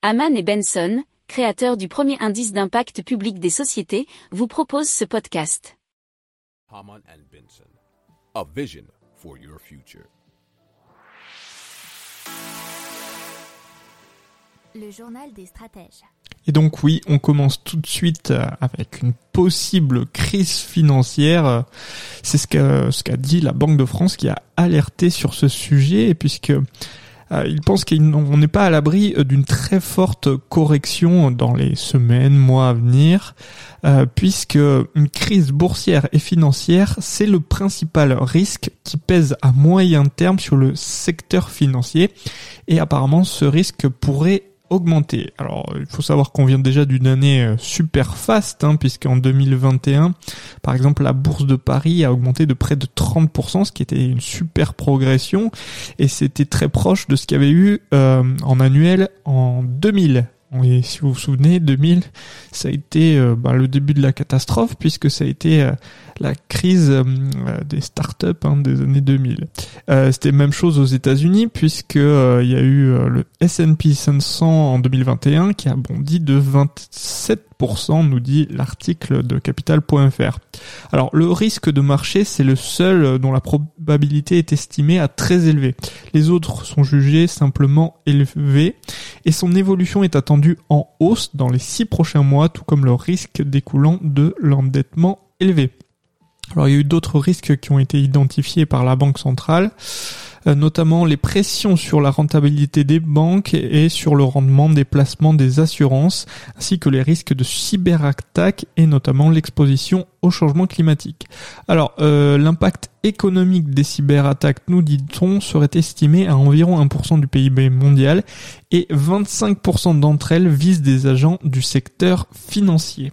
Haman et Benson, créateurs du premier indice d'impact public des sociétés, vous proposent ce podcast. Haman and Benson, a vision for your future. Le journal des stratèges. Et donc oui, on commence tout de suite euh, avec une possible crise financière. C'est ce qu'a ce qu'a dit la Banque de France qui a alerté sur ce sujet, puisque euh, il pense qu'on n'est pas à l'abri euh, d'une très forte correction dans les semaines, mois à venir, euh, puisque une crise boursière et financière, c'est le principal risque qui pèse à moyen terme sur le secteur financier. Et apparemment, ce risque pourrait augmenté. Alors, il faut savoir qu'on vient déjà d'une année euh, super faste, hein, puisqu'en 2021, par exemple, la bourse de Paris a augmenté de près de 30%, ce qui était une super progression, et c'était très proche de ce qu'il y avait eu euh, en annuel en 2000. Et si vous vous souvenez, 2000, ça a été euh, bah, le début de la catastrophe puisque ça a été euh, la crise euh, des startups hein, des années 2000. C'était même chose aux États-Unis puisque il y a eu le S&P 500 en 2021 qui a bondi de 27% nous dit l'article de capital.fr. Alors le risque de marché, c'est le seul dont la probabilité est estimée à très élevée. Les autres sont jugés simplement élevés et son évolution est attendue en hausse dans les six prochains mois, tout comme le risque découlant de l'endettement élevé. Alors il y a eu d'autres risques qui ont été identifiés par la Banque centrale. Euh, notamment les pressions sur la rentabilité des banques et sur le rendement des placements des assurances, ainsi que les risques de cyberattaque et notamment l'exposition au changement climatique. Alors, euh, l'impact économique des cyberattaques, nous dit-on, serait estimé à environ 1% du PIB mondial et 25% d'entre elles visent des agents du secteur financier.